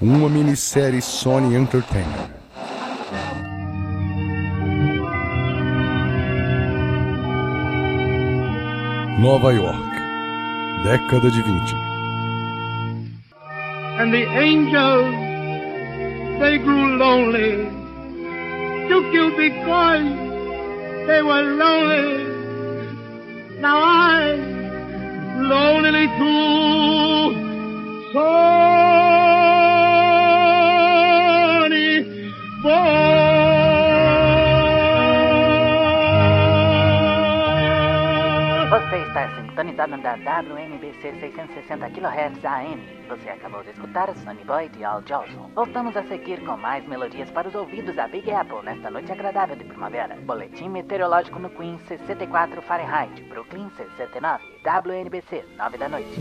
uma minissérie Sony Entertainment. Nova York, década de 20. and the angels they grew lonely took you because they were lonely now i lonely too Sonny está sintonizado na WNBC 660 kHz AM. Você acabou de escutar Sunny Boy de Al Jolson. Voltamos a seguir com mais melodias para os ouvidos da Big Apple nesta noite agradável de primavera. Boletim meteorológico no Queen 64 Fahrenheit, Brooklyn 69, WNBC 9 da noite.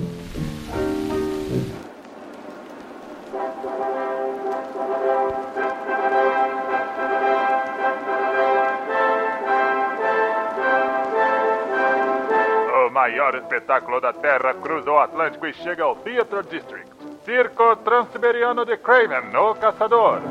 Maior espetáculo da Terra cruza o Atlântico e chega ao Theatre District. Circo Transiberiano de Craven, o Caçador.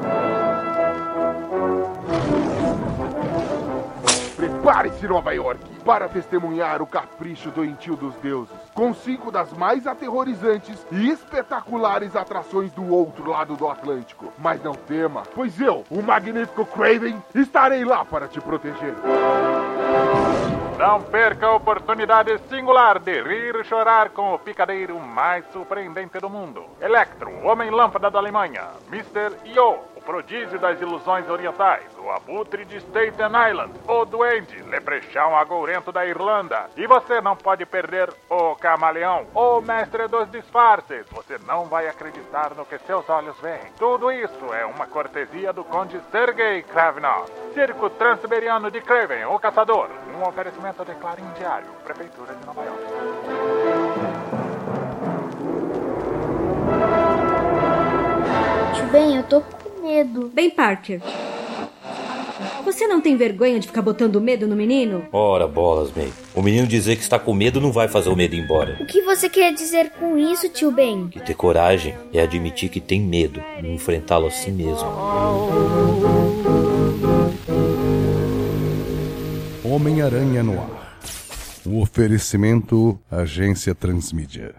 Prepare-se, Nova York, para testemunhar o capricho doentio dos deuses, com cinco das mais aterrorizantes e espetaculares atrações do outro lado do Atlântico. Mas não tema, pois eu, o magnífico Craven, estarei lá para te proteger. Não perca a oportunidade singular de rir e chorar com o picadeiro mais surpreendente do mundo. Electro, o Homem-Lâmpada da Alemanha. Mr. Yo, o prodígio das ilusões orientais. O Abutre de Staten Island. O Duende, Leprechaun Agourento da Irlanda. E você não pode perder o Camaleão, o Mestre dos Disfarces. Você não vai acreditar no que seus olhos veem. Tudo isso é uma cortesia do Conde Sergei Kravinov. Circo Transiberiano de Craven, o Caçador. Um oferecimento de Clarim Diário, Prefeitura de Nova York. Ben, eu tô com medo. Bem, Parker. Você não tem vergonha de ficar botando medo no menino? Ora, bolas, May. O menino dizer que está com medo não vai fazer o medo ir embora. O que você quer dizer com isso, tio Ben? E ter coragem é admitir que tem medo e enfrentá-lo assim mesmo. Homem-Aranha no ar. O oferecimento Agência Transmídia.